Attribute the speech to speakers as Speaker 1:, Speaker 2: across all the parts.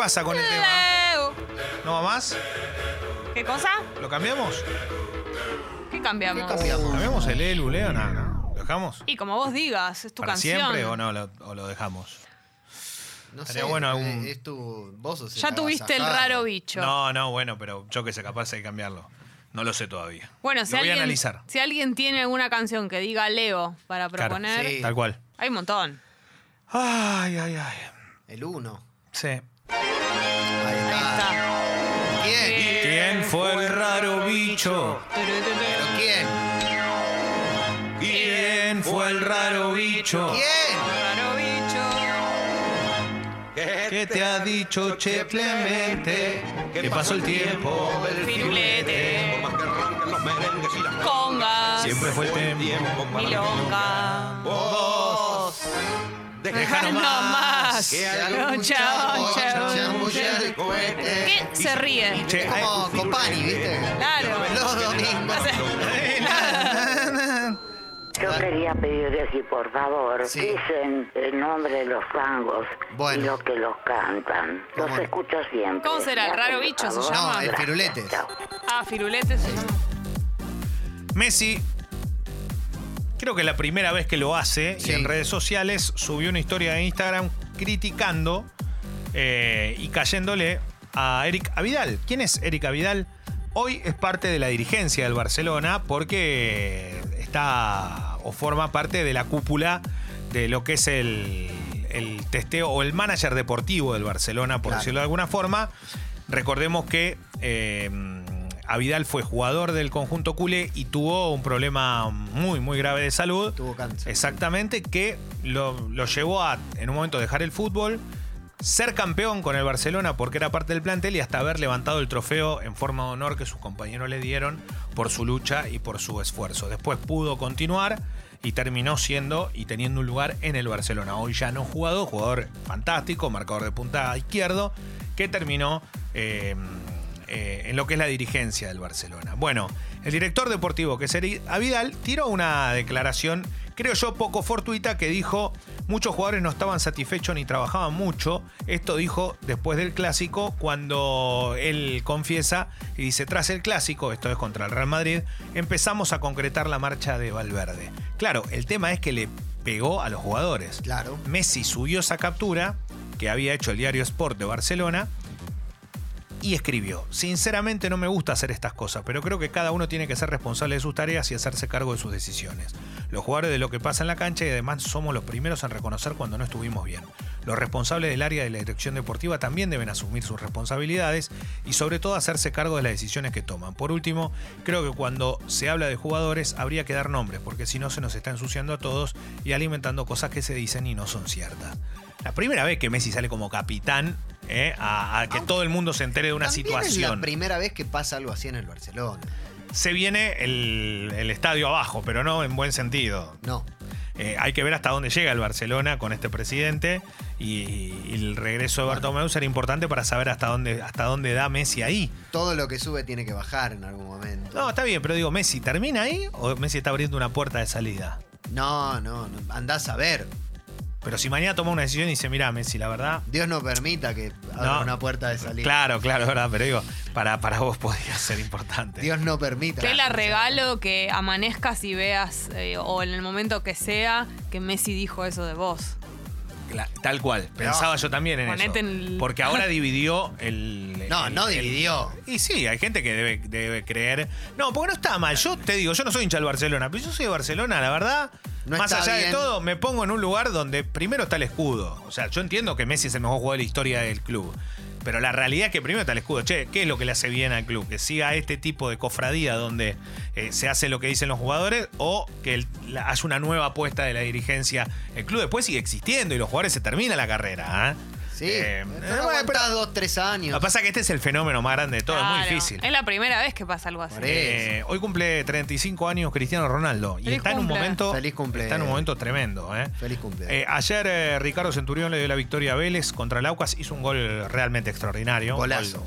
Speaker 1: pasa con el tema?
Speaker 2: Leo.
Speaker 1: ¿No va más?
Speaker 2: ¿Qué cosa?
Speaker 1: ¿Lo cambiamos?
Speaker 2: ¿Qué cambiamos?
Speaker 3: ¿Qué cambiamos?
Speaker 1: ¿Cambiamos el Elu, Leo? No, no. ¿Lo dejamos?
Speaker 2: Y como vos digas, es tu
Speaker 1: ¿Para
Speaker 2: canción.
Speaker 1: siempre o no? Lo, ¿O lo dejamos?
Speaker 3: No
Speaker 1: Estaría
Speaker 3: sé,
Speaker 1: bueno
Speaker 3: eh,
Speaker 1: algún-
Speaker 3: es tu, vos sos
Speaker 2: Ya tuviste el
Speaker 3: agasajado.
Speaker 2: raro bicho.
Speaker 1: No, no, bueno, pero yo que sé, capaz hay que cambiarlo. No lo sé todavía.
Speaker 2: Bueno,
Speaker 1: lo
Speaker 2: si
Speaker 1: voy
Speaker 2: alguien,
Speaker 1: a analizar.
Speaker 2: si alguien tiene alguna canción que diga Leo para
Speaker 1: Claro,
Speaker 2: proponer,
Speaker 3: sí.
Speaker 1: Tal cual.
Speaker 2: hay un montón.
Speaker 1: Ay, ay, ay.
Speaker 3: El uno.
Speaker 1: Sí.
Speaker 3: Ahí está. ¿Quién?
Speaker 1: ¿Quién fue el raro bicho?
Speaker 3: ¿Pero quién?
Speaker 1: ¿Quién fue el raro bicho?
Speaker 3: ¿Quién?
Speaker 2: Raro bicho.
Speaker 1: ¿Qué te ha dicho Che Clemente? Que pasó el tiempo.
Speaker 2: Firulete. Conga.
Speaker 1: Siempre fue el tiempo.
Speaker 2: Milonga.
Speaker 3: Vos.
Speaker 1: Deja
Speaker 2: No
Speaker 1: nomás.
Speaker 2: más.
Speaker 3: Que algún chavo cohete.
Speaker 2: ¿Qué se ríe?
Speaker 1: Che, ay,
Speaker 3: Como Copani, ¿viste?
Speaker 2: Claro.
Speaker 3: Los domingos.
Speaker 4: Yo quería pedirle si por favor
Speaker 3: Sí.
Speaker 4: dicen el nombre de los tangos
Speaker 3: Bueno.
Speaker 4: y los que los cantan. Los
Speaker 3: ¿Cómo no?
Speaker 4: escucho siempre.
Speaker 2: ¿Cómo será? ¿El raro bicho se llama?
Speaker 3: No, el
Speaker 4: Gracias.
Speaker 3: firulete.
Speaker 4: Chao.
Speaker 2: Ah, Firulete se llama.
Speaker 1: Messi, creo que la primera vez que lo hace,
Speaker 3: Sí.
Speaker 1: y en redes sociales subió una historia de Instagram criticando eh, y cayéndole a Eric Avidal. ¿Quién es Eric Avidal? Hoy es parte de la dirigencia del Barcelona porque está o forma parte de la cúpula de lo que es el, el testeo o el manager deportivo del Barcelona, por
Speaker 3: Claro.
Speaker 1: decirlo de alguna forma. Recordemos que eh, Avidal fue jugador del conjunto culé y tuvo un problema muy, muy grave de salud.
Speaker 3: Tuvo cáncer.
Speaker 1: Exactamente, que lo, lo llevó a, en un momento, dejar el fútbol, ser campeón con el Barcelona porque era parte del plantel y hasta haber levantado el trofeo en forma de honor que sus compañeros le dieron por su lucha y por su esfuerzo. Después pudo continuar y terminó siendo y teniendo un lugar en el Barcelona. Hoy ya no jugado, jugador fantástico, marcador de punta izquierdo, que terminó eh, eh, en lo que es la dirigencia del Barcelona. Bueno, el director deportivo, que es Eric Avidal, tiró una declaración, creo yo, poco fortuita, que dijo, muchos jugadores no estaban satisfechos ni trabajaban mucho. Esto dijo después del clásico, cuando él confiesa y dice, tras el clásico, esto es contra el Real Madrid, empezamos a concretar la marcha de Valverde. Claro, el tema es que le pegó a los jugadores.
Speaker 3: Claro.
Speaker 1: Messi subió esa captura que había hecho el diario Sport de Barcelona y escribió, sinceramente no me gusta hacer estas cosas, pero creo que cada uno tiene que ser responsable de sus tareas y hacerse cargo de sus decisiones. Los jugadores de lo que pasa en la cancha y además somos los primeros en reconocer cuando no estuvimos bien. Los responsables del área de la dirección deportiva también deben asumir sus responsabilidades y sobre todo hacerse cargo de las decisiones que toman. Por último, creo que cuando se habla de jugadores habría que dar nombres, porque si no se nos está ensuciando a todos y alimentando cosas que se dicen y no son ciertas. La primera vez que Messi sale como capitán, ¿eh? a, a que todo el mundo se entere de una situación.
Speaker 3: Es la primera vez que pasa algo así en el Barcelona.
Speaker 1: Se viene el, el estadio abajo, pero no en buen sentido.
Speaker 3: No.
Speaker 1: Eh, hay que ver hasta dónde llega el Barcelona con este presidente y, y el regreso de Bartomeu será importante para saber hasta dónde, hasta dónde da Messi ahí.
Speaker 3: Todo lo que sube tiene que bajar en algún momento.
Speaker 1: No, está bien, pero digo, ¿Messi termina ahí o Messi está abriendo una puerta de salida?
Speaker 3: No, no, no. Andás a ver.
Speaker 1: Pero si mañana toma una decisión y dice, mira, Messi, la verdad...
Speaker 3: Dios no permita que abra
Speaker 1: No.
Speaker 3: una puerta de salida.
Speaker 1: Claro, claro, verdad, pero digo, para, para vos podría ser importante.
Speaker 3: Dios no permita.
Speaker 2: Te la regalo que amanezcas y veas, eh, o en el momento que sea, que Messi dijo eso de vos.
Speaker 1: Tal cual, pensaba yo también en
Speaker 2: Ponete
Speaker 1: eso.
Speaker 2: en el-
Speaker 1: Porque ahora dividió el.
Speaker 3: No,
Speaker 1: el-
Speaker 3: no
Speaker 1: el-
Speaker 3: dividió.
Speaker 1: y sí, hay gente que debe, debe creer. No, porque no está mal. Yo te digo, yo no soy hincha del Barcelona, pero yo soy de Barcelona, la verdad.
Speaker 3: No
Speaker 1: más
Speaker 3: está
Speaker 1: allá de
Speaker 3: bien.
Speaker 1: todo, me pongo en un lugar donde primero está el escudo. O sea, yo entiendo que Messi es el mejor jugador de la historia del club. Pero la realidad es que primero está el escudo. Che, ¿qué es lo que le hace bien al club? Que siga este tipo de cofradía donde eh, se hace lo que dicen los jugadores o que el- haya una nueva apuesta de la dirigencia. El club después sigue existiendo y los jugadores se termina la carrera. ¿eh?
Speaker 3: Sí.
Speaker 1: Eh, eh, pero-
Speaker 3: dos, tres años.
Speaker 1: Lo que pasa es que este es el fenómeno más grande de todo, es muy
Speaker 2: Claro,
Speaker 1: difícil.
Speaker 2: Es la primera vez que pasa algo así.
Speaker 3: Por eso.
Speaker 1: Eh, hoy cumple 35 años Cristiano Ronaldo y
Speaker 2: Feliz
Speaker 1: está en un
Speaker 2: cumple.
Speaker 1: momento
Speaker 3: Feliz cumple.
Speaker 1: está en un momento tremendo, ¿eh?
Speaker 3: Feliz cumple.
Speaker 1: Eh, ayer eh, Ricardo Centurión le dio la victoria a Vélez contra el Aucas, hizo un gol realmente extraordinario. Un
Speaker 3: Golazo.
Speaker 1: gol-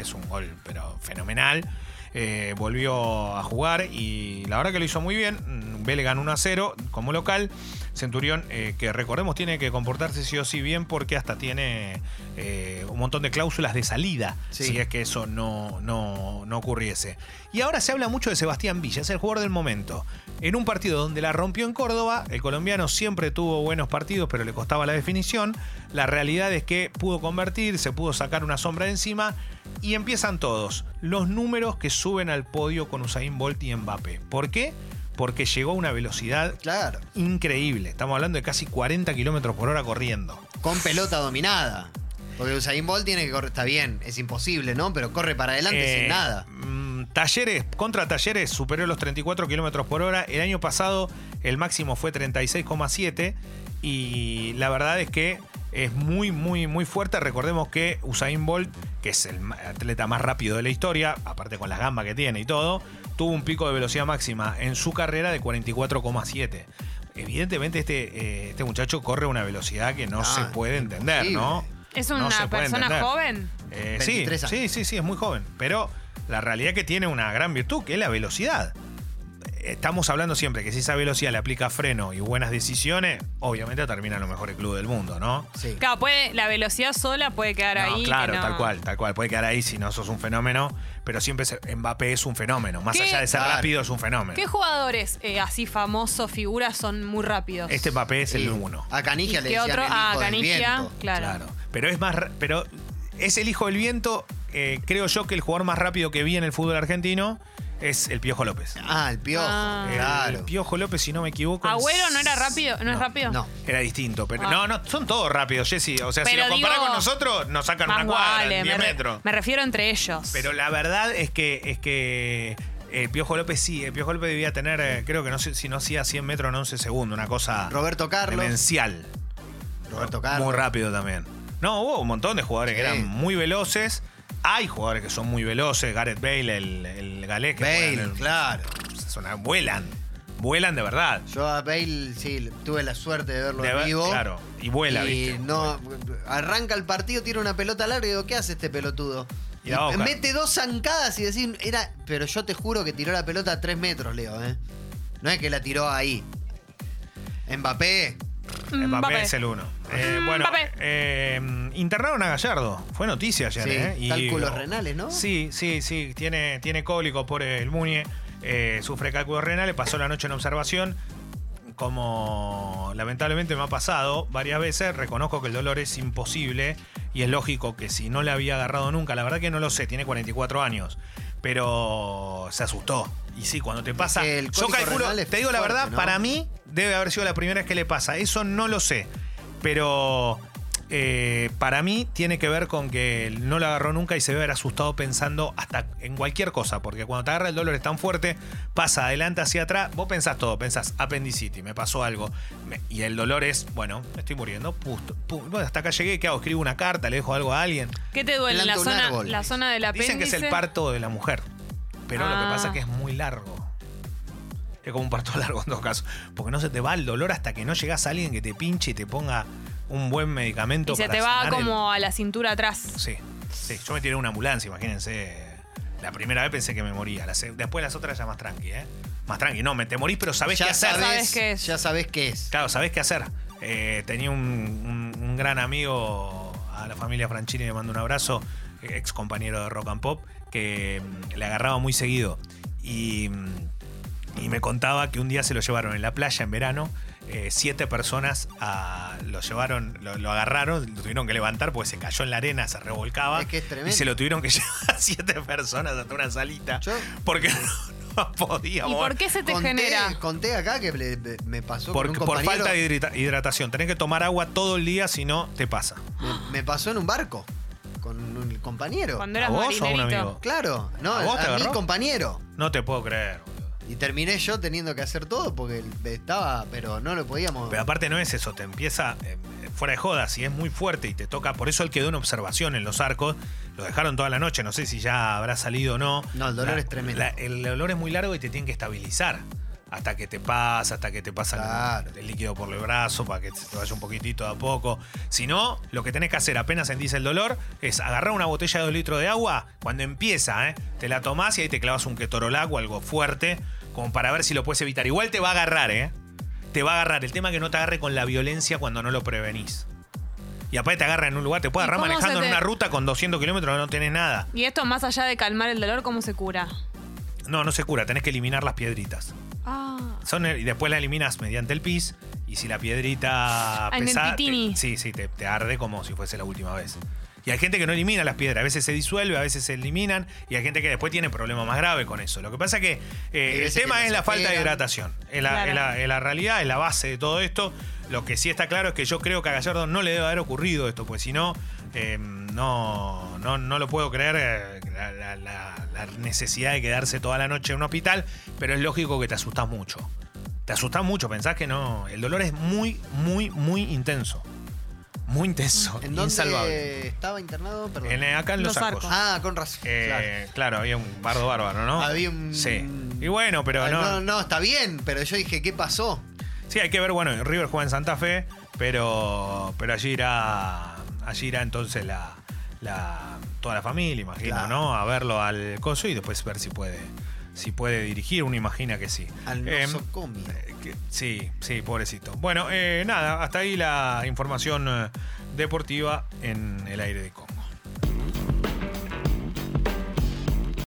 Speaker 1: es un gol pero fenomenal. eh, volvió a jugar y la verdad que lo hizo muy bien. Vélez ganó 1 a 0 como local. Centurión, eh, que recordemos, tiene que comportarse sí o sí bien porque hasta tiene eh, un montón de cláusulas de salida
Speaker 3: Sí.
Speaker 1: si es que eso no, no, no ocurriese. Y ahora se habla mucho de Sebastián Villa, es el jugador del momento. En un partido donde la rompió en Córdoba, el colombiano siempre tuvo buenos partidos, pero le costaba la definición. La realidad es que pudo convertir, se pudo sacar una sombra de encima y empiezan todos los números que suben al podio con Usain Bolt y Mbappé. ¿Por qué? Porque llegó a una velocidad
Speaker 3: Claro.
Speaker 1: increíble. Estamos hablando de casi 40 kilómetros por hora corriendo.
Speaker 3: Con pelota dominada. Porque Usain Bolt tiene que correr. Está bien, es imposible, ¿no? Pero corre para adelante
Speaker 1: Eh,
Speaker 3: sin nada.
Speaker 1: mm, Talleres, contra Talleres superó los 34 kilómetros por hora. El año pasado el máximo fue 36,7. Y la verdad es que es muy, muy, muy fuerte. Recordemos que Usain Bolt, que es el atleta más rápido de la historia, aparte con las gambas que tiene y todo, tuvo un pico de velocidad máxima en su carrera de 44,7. Evidentemente este, eh, este muchacho corre a una velocidad que no
Speaker 3: Ah,
Speaker 1: se puede entender, ¿no?
Speaker 2: ¿Es una persona joven?
Speaker 1: Eh, sí,
Speaker 3: 23
Speaker 1: sí, sí, sí, es muy joven. Pero la realidad es que tiene una gran virtud, que es la velocidad. Estamos hablando siempre que si esa velocidad le aplica freno y buenas decisiones, obviamente termina en los mejores clubes del mundo, ¿no?
Speaker 3: Sí.
Speaker 2: Claro, puede, la velocidad sola puede quedar
Speaker 1: No,
Speaker 2: ahí. que
Speaker 1: claro,
Speaker 2: no-
Speaker 1: tal cual, tal cual. Puede quedar ahí si no sos un fenómeno, pero siempre se- Mbappé es un fenómeno. Más
Speaker 2: ¿Qué?
Speaker 1: allá de ser
Speaker 3: Claro.
Speaker 1: rápido, es un fenómeno.
Speaker 2: ¿Qué jugadores eh, así famosos, figuras, son muy rápidos?
Speaker 1: Este Mbappé es el uno.
Speaker 3: A Canigia
Speaker 2: ¿Y
Speaker 3: le decían
Speaker 2: otro?
Speaker 3: el
Speaker 2: Ah,
Speaker 3: hijo del
Speaker 2: Canigia, claro.
Speaker 1: Claro. Pero es más. Pero es el hijo del viento. eh, creo yo que el jugador más rápido que vi en el fútbol argentino es el Piojo López.
Speaker 3: Ah, el piojo.
Speaker 2: Ah.
Speaker 1: El-
Speaker 3: Claro.
Speaker 1: El Piojo López, si no me equivoco. en
Speaker 2: ¿Agüero no era rápido? ¿No, es rápido?
Speaker 3: No.
Speaker 1: Era distinto, pero
Speaker 2: Ah.
Speaker 1: no, no, son todos rápidos, Jessy. O sea, si lo comparás
Speaker 2: digo,
Speaker 1: con nosotros, nos sacan
Speaker 2: Más
Speaker 1: una cuadra,
Speaker 2: vale,
Speaker 1: 10
Speaker 2: me, re-
Speaker 1: metros.
Speaker 2: me refiero entre ellos.
Speaker 1: Pero la verdad es que es que el Piojo López sí, el Piojo López debía tener, eh, creo que no sé si no hacía 100 metros en 11 segundos, una cosa
Speaker 3: Roberto Carlos.
Speaker 1: demencial.
Speaker 3: Roberto Carlos.
Speaker 1: Muy rápido también. No, hubo un montón de jugadores que
Speaker 3: Sí.
Speaker 1: eran muy veloces. Hay jugadores que son muy veloces. Gareth Bale, el, el galés que
Speaker 3: Bale,
Speaker 1: en
Speaker 3: claro.
Speaker 1: son- vuelan. Vuelan de verdad.
Speaker 3: Yo a Bale, sí, tuve la suerte de verlo
Speaker 1: De
Speaker 3: en
Speaker 1: ver-
Speaker 3: vivo.
Speaker 1: claro. Y vuela,
Speaker 3: Y
Speaker 1: ¿viste?
Speaker 3: no, arranca el partido, tira una pelota larga y digo, ¿qué hace este pelotudo?
Speaker 1: Y la boca.
Speaker 3: mete dos zancadas y decir, era. Pero yo te juro que tiró la pelota a tres metros, Leo, ¿eh? No es que la tiró ahí. Mbappé.
Speaker 1: Mbappé,
Speaker 2: Mbappé.
Speaker 1: es el uno. Eh, bueno,
Speaker 2: Mbappé.
Speaker 1: eh, internaron a Gallardo. Fue noticia ayer,
Speaker 3: Sí,
Speaker 1: ¿eh? Y-
Speaker 3: cálculos renales, ¿no?
Speaker 1: Sí, sí, sí. Tiene, tiene cólico por el Muñe. eh, sufre cálculos renales. Pasó la noche en observación. Como lamentablemente me ha pasado varias veces, reconozco que el dolor es imposible y es lógico que si no le había agarrado nunca, la verdad que no lo sé, tiene 44 años, pero se asustó. Y sí, cuando te pasa,
Speaker 3: el
Speaker 1: yo calculo, te digo la verdad,
Speaker 3: ¿no?
Speaker 1: para mí debe haber sido la primera vez que le pasa. Eso no lo sé. Pero eh, para mí tiene que ver con que no lo agarró nunca y se debe haber asustado pensando hasta en cualquier cosa. Porque cuando te agarra el dolor es tan fuerte, pasa adelante hacia atrás. Vos pensás todo, pensás apendicitis, me pasó algo. Me- y el dolor es, bueno, me estoy muriendo. Bueno, hasta acá llegué, ¿qué hago? Escribo una carta, le dejo algo a alguien.
Speaker 2: ¿Qué te duele? La zona,
Speaker 3: árbol.
Speaker 2: la zona del apéndice.
Speaker 1: Dicen que es el parto de la mujer. Pero lo que
Speaker 2: Ah.
Speaker 1: pasa es que es muy largo. Es como un parto largo en todo caso. Porque no se te va el dolor hasta que no llegas a alguien que te pinche y te ponga un buen medicamento.
Speaker 2: Y se
Speaker 1: para
Speaker 2: te va
Speaker 1: el-
Speaker 2: como a la cintura atrás.
Speaker 1: Sí, sí. Yo me tiré en una ambulancia, imagínense. La primera vez pensé que me moría. Después las otras ya más tranqui, ¿eh? Más tranqui. No, me te morís, pero sabés qué hacer.
Speaker 3: sabes,
Speaker 2: Sabes qué es.
Speaker 3: Ya sabes qué es.
Speaker 1: Claro, sabés qué hacer. Eh, tenía un, un- un gran amigo, a la familia Franchini le mando un abrazo, ex compañero de Rock and Pop, que mm, le agarraba muy seguido. Y, mm, y me contaba que un día se lo llevaron en la playa en verano. Eh, siete personas a- lo llevaron, lo, lo agarraron, lo tuvieron que levantar porque se cayó en la arena, se revolcaba.
Speaker 3: Es que es tremendo.
Speaker 1: y se lo tuvieron que llevar siete personas hasta una salita.
Speaker 3: Yo-
Speaker 1: porque no, no podía.
Speaker 2: ¿Y
Speaker 1: mover.
Speaker 2: por qué se te
Speaker 3: Conté,
Speaker 2: genera?
Speaker 3: conté acá que le- me- pasó
Speaker 1: Por,
Speaker 3: con un
Speaker 1: por falta de hidrata- hidratación. Tenés que tomar agua todo el día, si no, te pasa.
Speaker 3: me, me pasó en un barco con un compañero.
Speaker 2: Cuando
Speaker 1: ¿A
Speaker 2: eras
Speaker 1: vos o a un amigo?
Speaker 3: Claro, no,
Speaker 1: ¿A
Speaker 3: a,
Speaker 1: vos te
Speaker 3: mi
Speaker 1: agarró?
Speaker 3: compañero.
Speaker 1: No te puedo creer.
Speaker 3: Y terminé yo teniendo que hacer todo porque estaba, pero no lo podíamos.
Speaker 1: Pero aparte no es eso, te empieza eh, fuera de joda, si es muy fuerte y te toca, por eso él quedó en observación en los arcos, lo dejaron toda la noche, no sé si ya habrá salido o no.
Speaker 3: No, el dolor
Speaker 1: La-
Speaker 3: es tremendo.
Speaker 1: la- el dolor es muy largo y te tienen que estabilizar. hasta que te pasa, hasta que te pasa el-
Speaker 3: Claro.
Speaker 1: el, líquido por el brazo, para que se te vaya un poquitito de a poco. Si no, lo que tenés que hacer apenas sentís el dolor es agarrar una botella de 2 litros de agua, cuando empieza, ¿eh? te la tomás y ahí te clavas un ketorolac o algo fuerte, como para ver si lo puedes evitar. Igual te va a agarrar, ¿eh? Te va a agarrar. El tema es que no te agarre con la violencia cuando no lo prevenís. Y aparte te agarra en un lugar, te puede
Speaker 2: ¿Y
Speaker 1: agarrar manejando en una ruta con 200 kilómetros no tenés nada.
Speaker 2: Y esto, más allá de calmar el dolor, ¿cómo se cura?
Speaker 1: No, no se cura, tenés que eliminar las piedritas.
Speaker 2: Ah.
Speaker 1: Son, y después la eliminas mediante el pis. Y si la piedrita
Speaker 2: Ah,
Speaker 1: pesada. sí, sí, te, te arde como si fuese la última vez. Y hay gente que no elimina las piedras, a veces se disuelve, a veces se eliminan, y hay gente que después tiene problemas más graves con eso. Lo que pasa es que eh, el tema
Speaker 3: que
Speaker 1: es la falta de hidratación. Es la,
Speaker 2: Claro.
Speaker 1: es la- es la realidad, es la base de todo esto. Lo que sí está claro es que yo creo que a Gallardo no le debe haber ocurrido esto, pues si no, eh, no, no, no lo puedo creer eh, la, la- la- la necesidad de quedarse toda la noche en un hospital, pero es lógico que te asustas mucho. Te asustas mucho, pensás que no. El dolor es muy, muy, muy intenso. Muy intenso,
Speaker 3: ¿En dónde
Speaker 1: insalvable.
Speaker 3: estaba internado? Perdón.
Speaker 1: En, eh, acá en Los,
Speaker 2: Los
Speaker 1: Arcos.
Speaker 2: Arcos.
Speaker 3: Ah, con razón.
Speaker 1: Eh, claro. había un bardo bárbaro, ¿no?
Speaker 3: Había un-
Speaker 1: Sí. Y bueno, pero
Speaker 3: Ah,
Speaker 1: no.
Speaker 3: no, no, está bien, pero yo dije, ¿qué pasó?
Speaker 1: Sí, hay que ver, bueno, River juega en Santa Fe, pero, pero allí irá, allí irá entonces la, la- toda la familia, imagino,
Speaker 3: Claro.
Speaker 1: ¿no? A verlo al coso y después ver si puede, si puede dirigir. Uno imagina que sí.
Speaker 3: Al
Speaker 1: Eh,
Speaker 3: nosocomio.
Speaker 1: eh, que- sí, sí, pobrecito. Bueno, eh, nada, hasta ahí la información eh, deportiva en el aire de Co.